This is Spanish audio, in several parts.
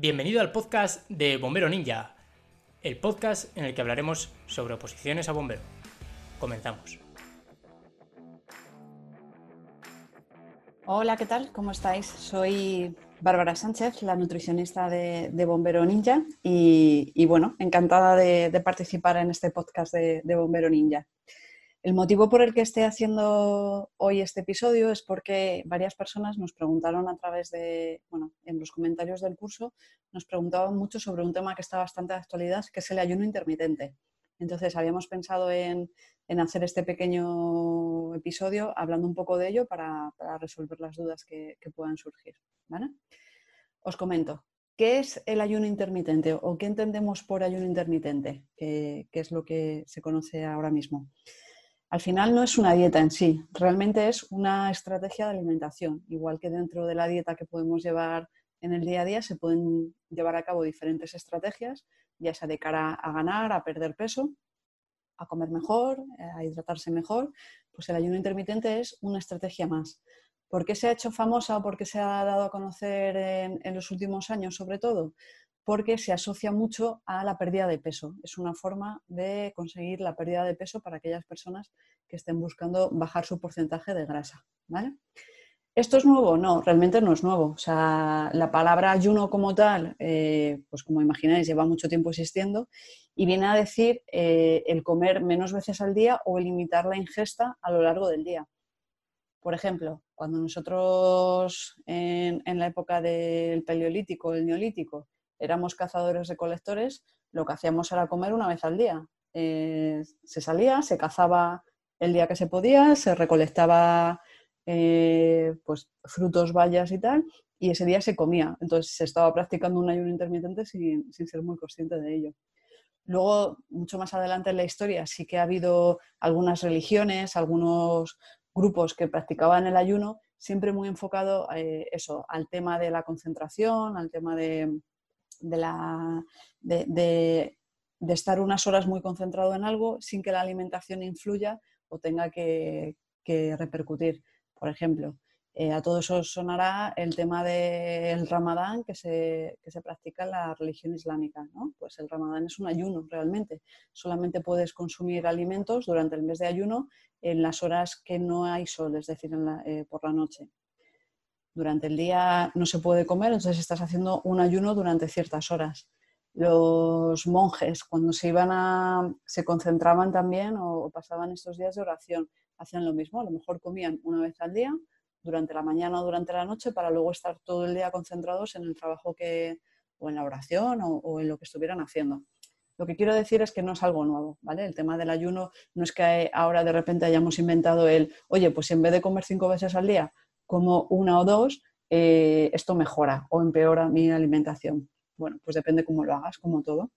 Bienvenido al podcast de Bombero Ninja, el podcast en el que hablaremos sobre oposiciones a bombero. Comenzamos. Hola, ¿qué tal? ¿Cómo estáis? Soy Bárbara Sánchez, la nutricionista de, Bombero Ninja y, bueno, encantada de, participar en este podcast de Bombero Ninja. El motivo por el que esté haciendo hoy este episodio es porque varias personas nos preguntaron a través de, bueno, en los comentarios del curso, nos preguntaban mucho sobre un tema que está bastante de actualidad, que es el ayuno intermitente. Entonces, habíamos pensado en, hacer este pequeño episodio hablando un poco de ello para, resolver las dudas que, puedan surgir. Os comento, ¿qué es el ayuno intermitente o qué entendemos por ayuno intermitente? ¿Qué es lo que se conoce ahora mismo? Al final no es una dieta en sí, realmente es una estrategia de alimentación. Igual que dentro de la dieta que podemos llevar en el día a día, se pueden llevar a cabo diferentes estrategias, ya sea de cara a ganar, a perder peso, a comer mejor, a hidratarse mejor. Pues el ayuno intermitente es una estrategia más. ¿Por qué se ha hecho famosa o por qué se ha dado a conocer en, en los últimos años, sobre todo? Porque se asocia mucho a la pérdida de peso. Es una forma de conseguir la pérdida de peso para aquellas personas que estén buscando bajar su porcentaje de grasa. ¿Esto es nuevo? No, realmente no es nuevo. O sea, la palabra ayuno como tal, eh, pues como imagináis, lleva mucho tiempo existiendo y viene a decir eh, el comer menos veces al día o limitar la ingesta a lo largo del día. Por ejemplo, cuando nosotros en, en la época del paleolítico, el neolítico, éramos cazadores recolectores, lo que hacíamos era comer una vez al día. Eh, se salía, se cazaba el día que se podía, se recolectaba eh, pues, frutos, bayas y tal, y ese día se comía. Entonces se estaba practicando un ayuno intermitente sin, sin ser muy consciente de ello. Luego, mucho más adelante en la historia, sí que ha habido algunas religiones, algunos grupos que practicaban el ayuno, siempre muy enfocado eh, eso, al tema de la concentración, al tema de, de, la, de, estar unas horas muy concentrado en algo sin que la alimentación influya o tenga que, repercutir. Por ejemplo, eh, a todos os sonará el tema del ramadán que se, que se, practica en la religión islámica. ¿no? Pues el ramadán es un ayuno realmente. Solamente puedes consumir alimentos durante el mes de ayuno en las horas que no hay sol, es decir, eh, por la noche durante el día no se puede comer, entonces estás haciendo un ayuno durante ciertas horas. Los monjes, cuando se iban a, se concentraban también o, pasaban estos días de oración, hacían lo mismo, a lo mejor comían una vez al día, durante la mañana o durante la noche, para luego estar todo el día concentrados en el trabajo que, o en la oración o, o en lo que estuvieran haciendo. Lo que quiero decir es que no es algo nuevo, ¿vale? El tema del ayuno no es que ahora de repente hayamos inventado el, oye, pues en vez de comer cinco veces al día, como una o dos, eh, esto mejora o empeora mi alimentación. Bueno, pues depende cómo lo hagas, como todo.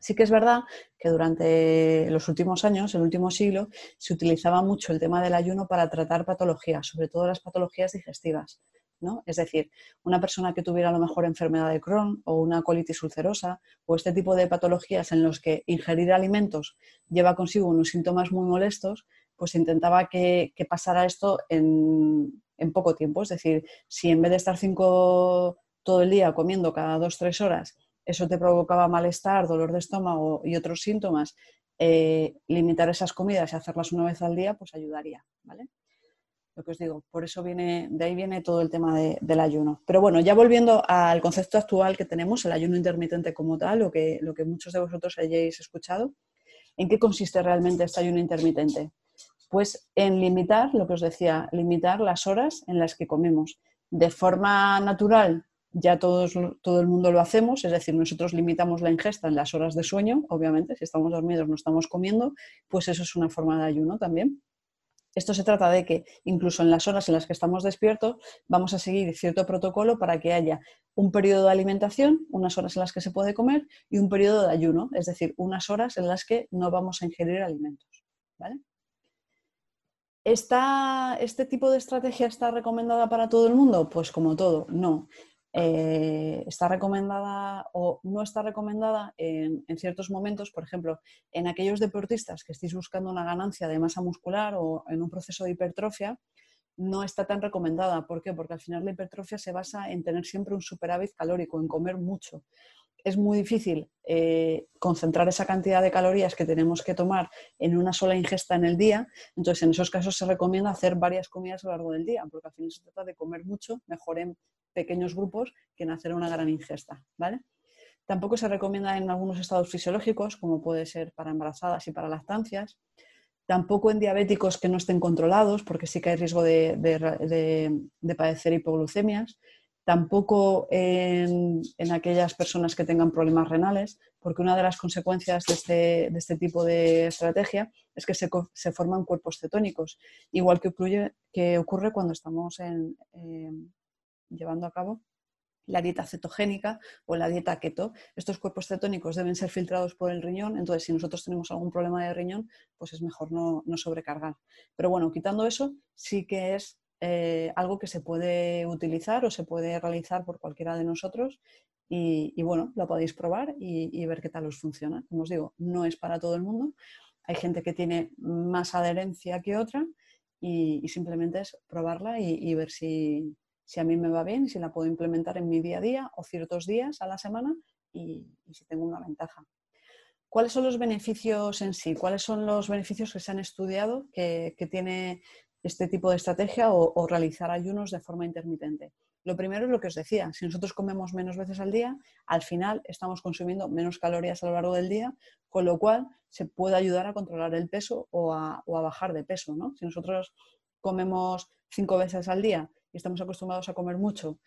Sí que es verdad que durante los últimos años, el último siglo, se utilizaba mucho el tema del ayuno para tratar patologías, sobre todo las patologías digestivas. ¿no? Es decir, una persona que tuviera a lo mejor enfermedad de Crohn o una colitis ulcerosa o este tipo de patologías en los que ingerir alimentos lleva consigo unos síntomas muy molestos, pues intentaba que pasara esto en, en poco tiempo. Es decir, si en vez de estar cinco todo el día comiendo cada dos, tres horas, eso te provocaba malestar, dolor de estómago y otros síntomas, eh, limitar esas comidas y hacerlas una vez al día, pues ayudaría, ¿vale? Lo que os digo, por eso viene, de ahí viene todo el tema del ayuno. Pero bueno, ya volviendo al concepto actual que tenemos, el ayuno intermitente como tal, lo que, lo que muchos de vosotros hayáis escuchado, ¿en qué consiste realmente este ayuno intermitente? Pues en limitar, lo que os decía, limitar las horas en las que comemos. De forma natural, ya todos, todo el mundo lo hacemos, es decir, nosotros limitamos la ingesta en las horas de sueño, obviamente, si estamos dormidos no estamos comiendo, pues eso es una forma de ayuno también. Esto se trata de que incluso en las horas en las que estamos despiertos vamos a seguir cierto protocolo para que haya un periodo de alimentación, unas horas en las que se puede comer y un periodo de ayuno, es decir, unas horas en las que no vamos a ingerir alimentos. ¿vale? ¿Este tipo de estrategia está recomendada para todo el mundo? Pues como todo, no. Eh, está recomendada o no está recomendada en, ciertos momentos, por ejemplo, en aquellos deportistas que estéis buscando una ganancia de masa muscular o en un proceso de hipertrofia, no está tan recomendada. ¿Por qué? Porque al final la hipertrofia se basa en tener siempre un superávit calórico, en comer mucho. Es muy difícil eh, concentrar esa cantidad de calorías que tenemos que tomar en una sola ingesta en el día. Entonces, en esos casos se recomienda hacer varias comidas a lo largo del día, porque al final se trata de comer mucho, mejor en pequeños grupos que en hacer una gran ingesta. ¿vale? Tampoco se recomienda en algunos estados fisiológicos, como puede ser para embarazadas y para lactancias tampoco en diabéticos que no estén controlados, porque sí que hay riesgo de, padecer hipoglucemias, tampoco en, aquellas personas que tengan problemas renales, porque una de las consecuencias de este, este tipo de estrategia es que se, forman cuerpos cetónicos, igual que que ocurre cuando estamos llevando a cabo la dieta cetogénica o la dieta keto. Estos cuerpos cetónicos deben ser filtrados por el riñón, entonces si nosotros tenemos algún problema de riñón, pues es mejor no, sobrecargar. Pero bueno, quitando eso, sí que es eh, algo que se puede utilizar o se puede realizar por cualquiera de nosotros y, bueno, lo podéis probar y, ver qué tal os funciona. Como os digo, no es para todo el mundo. Hay gente que tiene más adherencia que otra y, simplemente es probarla y ver si, si a mí me va bien, si la puedo implementar en mi día a día o ciertos días a la semana y, si tengo una ventaja. ¿Cuáles son los beneficios en sí? ¿Cuáles son los beneficios que se han estudiado que, tiene este tipo de estrategia o, realizar ayunos de forma intermitente? Lo primero es lo que os decía, si nosotros comemos menos veces al día, al final estamos consumiendo menos calorías a lo largo del día, con lo cual se puede ayudar a controlar el peso o a, a bajar de peso. ¿no? Si nosotros comemos cinco veces al día y estamos acostumbrados a comer mucho,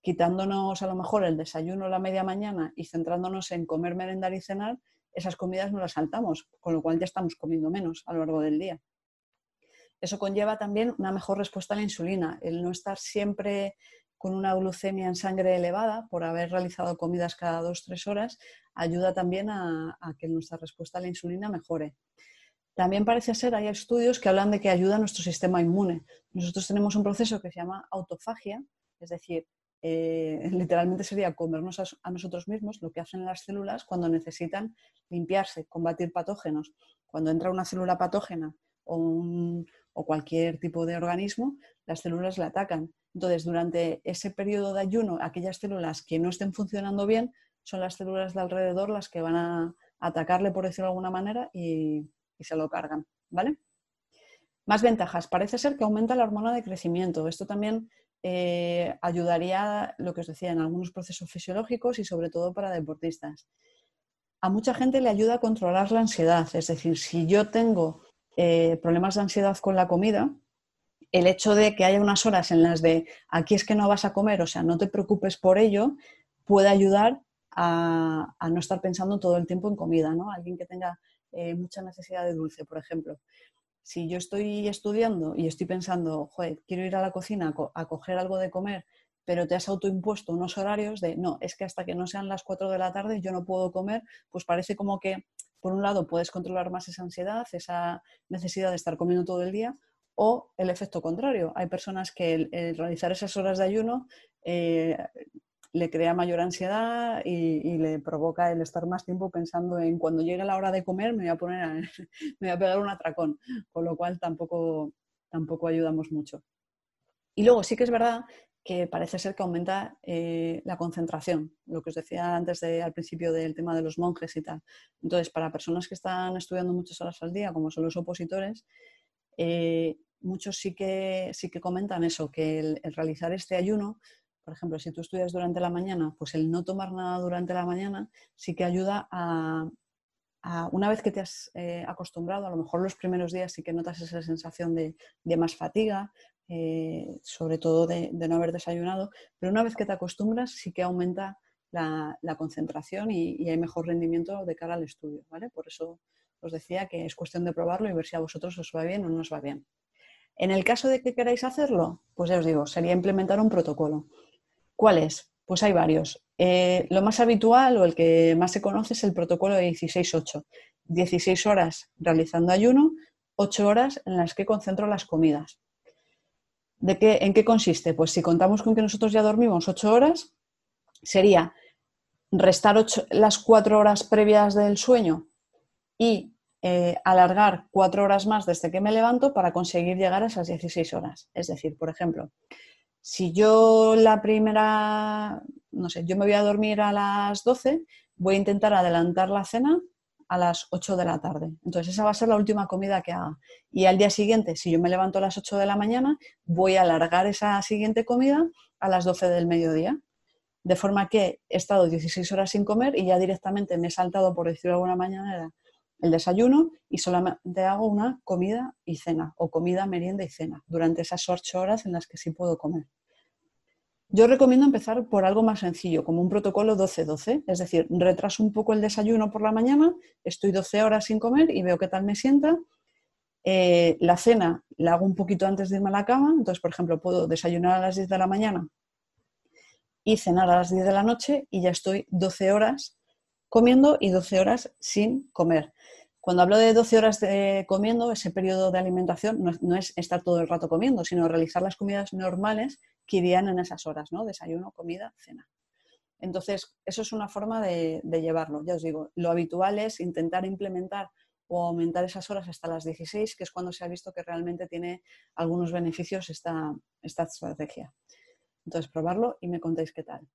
quitándonos a lo mejor el desayuno la media mañana y centrándonos en comer, merendar y cenar, esas comidas no las saltamos, con lo cual ya estamos comiendo menos a lo largo del día. Eso conlleva también una mejor respuesta a la insulina, el no estar siempre con una glucemia en sangre elevada por haber realizado comidas cada dos tres horas, ayuda también a, a que nuestra respuesta a la insulina mejore. También parece ser, hay estudios que hablan de que ayuda a nuestro sistema inmune. Nosotros tenemos un proceso que se llama autofagia, es decir, eh, literalmente sería comernos a, nosotros mismos lo que hacen las células cuando necesitan limpiarse, combatir patógenos. Cuando entra una célula patógena o, o cualquier tipo de organismo, las células la atacan. Entonces, durante ese periodo de ayuno, aquellas células que no estén funcionando bien son las células de alrededor las que van a atacarle, por decirlo de alguna manera, y, y se lo cargan, ¿vale? Más ventajas. Parece ser que aumenta la hormona de crecimiento. Esto también eh, ayudaría, lo que os decía, en algunos procesos fisiológicos y sobre todo para deportistas. A mucha gente le ayuda a controlar la ansiedad. Es decir, si yo tengo eh, problemas de ansiedad con la comida, el hecho de que haya unas horas en las de aquí es que no vas a comer, o sea, no te preocupes por ello, puede ayudar a, a no estar pensando todo el tiempo en comida, ¿no? Alguien que tenga eh, mucha necesidad de dulce, por ejemplo. Si yo estoy estudiando y estoy pensando, joder, quiero ir a la cocina a, coger algo de comer, pero te has autoimpuesto unos horarios de, no, es que hasta que no sean las 4 de la tarde yo no puedo comer, pues parece como que, por un lado, puedes controlar más esa ansiedad, esa necesidad de estar comiendo todo el día, o el efecto contrario. Hay personas que el, realizar esas horas de ayuno eh, le crea mayor ansiedad y, le provoca el estar más tiempo pensando en cuando llegue la hora de comer me voy a poner a, me voy a pegar un atracón, con lo cual tampoco, tampoco ayudamos mucho. Y luego sí que es verdad que parece ser que aumenta eh, la concentración, lo que os decía antes de, al principio del tema de los monjes y tal. Entonces, para personas que están estudiando muchas horas al día, como son los opositores, eh, muchos sí que, sí que comentan eso, que el realizar este ayuno por ejemplo, si tú estudias durante la mañana, pues el no tomar nada durante la mañana sí que ayuda a, una vez que te has eh, acostumbrado, a lo mejor los primeros días sí que notas esa sensación de, más fatiga, eh, sobre todo de, no haber desayunado, pero una vez que te acostumbras sí que aumenta la, concentración y, hay mejor rendimiento de cara al estudio, ¿vale? Por eso os decía que es cuestión de probarlo y ver si a vosotros os va bien o no os va bien. En el caso de que queráis hacerlo, pues ya os digo, sería implementar un protocolo. ¿Cuáles? Pues hay varios. Eh, lo más habitual o el que más se conoce es el protocolo de 16-8. 16 horas realizando ayuno, 8 horas en las que concentro las comidas. ¿De qué, ¿En qué consiste? Pues si contamos con que nosotros ya dormimos 8 horas, sería restar las 4 horas previas del sueño y eh, alargar cuatro horas más desde que me levanto para conseguir llegar a esas 16 horas. Es decir, por ejemplo, si yo la primera, no sé, yo me voy a dormir a las 12, voy a intentar adelantar la cena a las 8 de la tarde. Entonces esa va a ser la última comida que haga. Y al día siguiente, si yo me levanto a las 8 de la mañana, voy a alargar esa siguiente comida a las 12 del mediodía. De forma que he estado 16 horas sin comer y ya directamente me he saltado, por decirlo de alguna manera, el desayuno y solamente hago una comida y cena o comida, merienda y cena durante esas 8 horas en las que sí puedo comer. Yo recomiendo empezar por algo más sencillo, como un protocolo 12-12, es decir, retraso un poco el desayuno por la mañana, estoy 12 horas sin comer y veo qué tal me sienta. Eh, la cena la hago un poquito antes de irme a la cama, entonces, por ejemplo, puedo desayunar a las 10 de la mañana y cenar a las 10 de la noche y ya estoy 12 horas comiendo y 12 horas sin comer. Cuando hablo de 12 horas de comiendo, ese periodo de alimentación no es, estar todo el rato comiendo, sino realizar las comidas normales que irían en esas horas, ¿no? Desayuno, comida, cena. Entonces, eso es una forma de, llevarlo. Ya os digo, lo habitual es intentar implementar o aumentar esas horas hasta las 16, que es cuando se ha visto que realmente tiene algunos beneficios esta, esta estrategia. Entonces, probarlo y me contéis qué tal.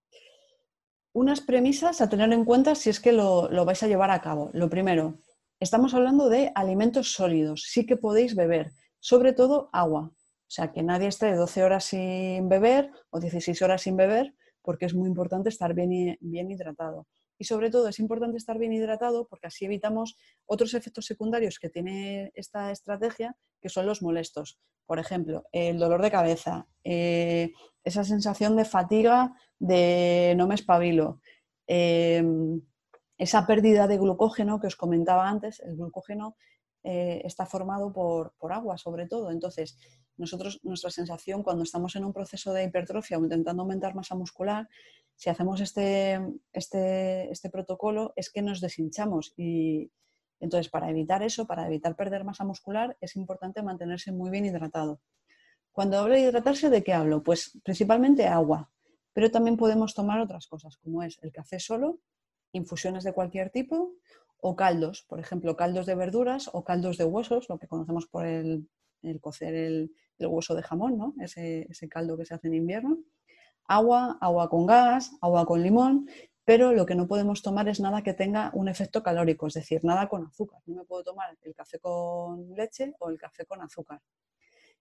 Unas premisas a tener en cuenta si es que lo, lo vais a llevar a cabo. Lo primero, estamos hablando de alimentos sólidos. Sí que podéis beber, sobre todo agua. Sea, que nadie esté 12 horas sin beber o 16 horas sin beber, porque es muy importante estar bien, bien hidratado. Y sobre todo es importante estar bien hidratado porque así evitamos otros efectos secundarios que tiene esta estrategia, que son los molestos. Por ejemplo, el dolor de cabeza, eh, esa sensación de fatiga, de no me espabilo, em, esa pérdida de glucógeno que os comentaba antes, el glucógeno eh, está formado por, por, agua sobre todo. Entonces, nosotros, nuestra sensación cuando estamos en un proceso de hipertrofia o intentando aumentar masa muscular, si hacemos este, este, este protocolo, es que nos deshinchamos. Y entonces, para evitar eso, para evitar perder masa muscular, es importante mantenerse muy bien hidratado. Cuando hablo de hidratarse, ¿de qué hablo? Pues principalmente agua, pero también podemos tomar otras cosas, como es el café solo, infusiones de cualquier tipo o caldos, por ejemplo, caldos de verduras o caldos de huesos, lo que conocemos por el, cocer el, hueso de jamón, ¿no? ese, caldo que se hace en invierno. Agua, agua con gas, agua con limón, pero lo que no podemos tomar es nada que tenga un efecto calórico, es decir, nada con azúcar. No me puedo tomar el café con leche o el café con azúcar.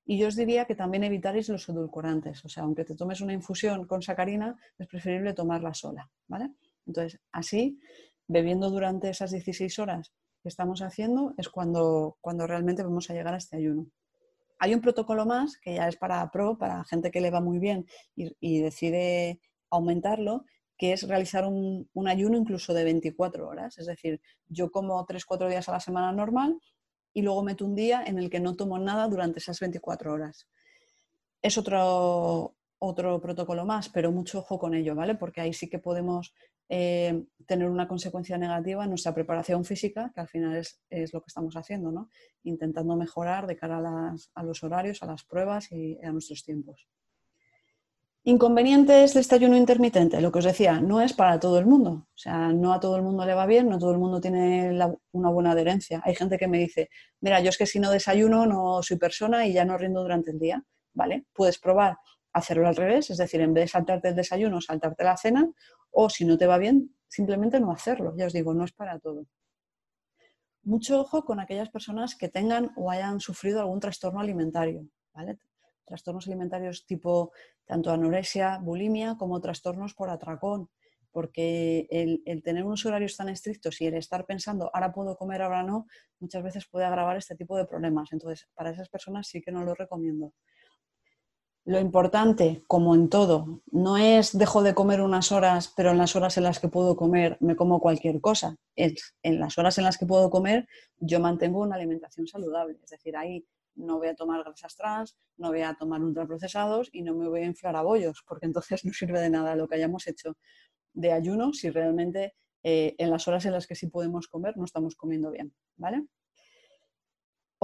Y yo os diría que también evitaréis los edulcorantes, o sea, aunque te tomes una infusión con sacarina, es preferible tomarla sola, ¿vale? Entonces, así, bebiendo durante esas 16 horas que estamos haciendo, es cuando, cuando realmente vamos a llegar a este ayuno. Hay un protocolo más que ya es para pro, para gente que le va muy bien y, decide aumentarlo, que es realizar un, ayuno incluso de 24 horas. Es decir, yo como 3-4 días a la semana normal y luego meto un día en el que no tomo nada durante esas 24 horas. Es otro, otro protocolo más, pero mucho ojo con ello, ¿vale? Porque ahí sí que podemos eh, tener una consecuencia negativa en nuestra preparación física, que al final es, lo que estamos haciendo, ¿no? intentando mejorar de cara a, los horarios, a las pruebas y a nuestros tiempos. Inconvenientes de este ayuno intermitente, lo que os decía, no es para todo el mundo. O sea, no a todo el mundo le va bien, no todo el mundo tiene una buena adherencia. Hay gente que me dice, mira, yo es que si no desayuno no soy persona y ya no rindo durante el día. ¿Vale? Puedes probar hacerlo al revés, es decir, en vez de saltarte el desayuno, saltarte la cena, o si no te va bien, simplemente no hacerlo. Ya os digo, no es para todo. Mucho ojo con aquellas personas que tengan o hayan sufrido algún trastorno alimentario. Trastornos alimentarios tipo tanto anorexia, bulimia, como trastornos por atracón, porque el, el, tener unos horarios tan estrictos y el estar pensando, ahora puedo comer, ahora no, muchas veces puede agravar este tipo de problemas. Entonces, para esas personas sí que no lo recomiendo. Lo importante, como en todo, no es dejo de comer unas horas, pero en las horas en las que puedo comer me como cualquier cosa. Es, en las horas en las que puedo comer yo mantengo una alimentación saludable. Es decir, ahí no voy a tomar grasas trans, no voy a tomar ultraprocesados y no me voy a inflar a bollos, porque entonces no sirve de nada lo que hayamos hecho de ayuno si realmente eh, en las horas en las que sí podemos comer no estamos comiendo bien. ¿Vale?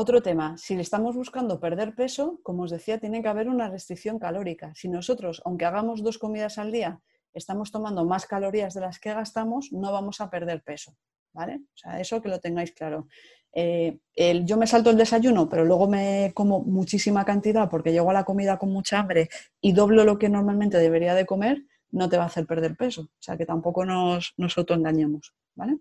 Otro tema, si le estamos buscando perder peso, como os decía, tiene que haber una restricción calórica. Si nosotros, aunque hagamos dos comidas al día, estamos tomando más calorías de las que gastamos, no vamos a perder peso. ¿vale? O sea, eso que lo tengáis claro. Eh, yo me salto el desayuno, pero luego me como muchísima cantidad porque llego a la comida con mucha hambre y doblo lo que normalmente debería de comer, no te va a hacer perder peso. O sea, que tampoco nos, nos autoengañemos, ¿vale?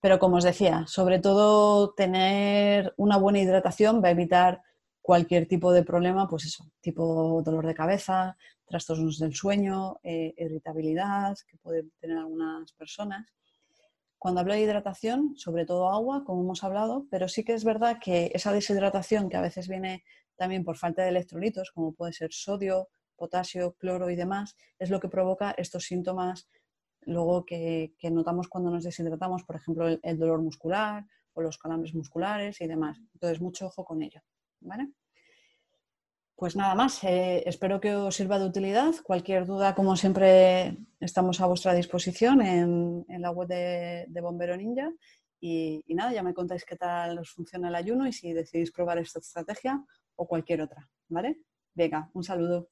Pero como os decía, sobre todo tener una buena hidratación va a evitar cualquier tipo de problema, pues eso, tipo dolor de cabeza, trastornos del sueño, eh, irritabilidad que pueden tener algunas personas. Cuando hablo de hidratación, sobre todo agua, como hemos hablado, pero sí que es verdad que esa deshidratación que a veces viene también por falta de electrolitos, como puede ser sodio, potasio, cloro y demás, es lo que provoca estos síntomas luego que, notamos cuando nos deshidratamos, por ejemplo, el, dolor muscular o los calambres musculares y demás. Entonces, mucho ojo con ello. Pues nada más, eh, espero que os sirva de utilidad. Cualquier duda, como siempre, estamos a vuestra disposición en, la web de, Bombero Ninja. Y, y, nada, ya me contáis qué tal os funciona el ayuno y si decidís probar esta estrategia o cualquier otra. ¿Vale? Venga, un saludo.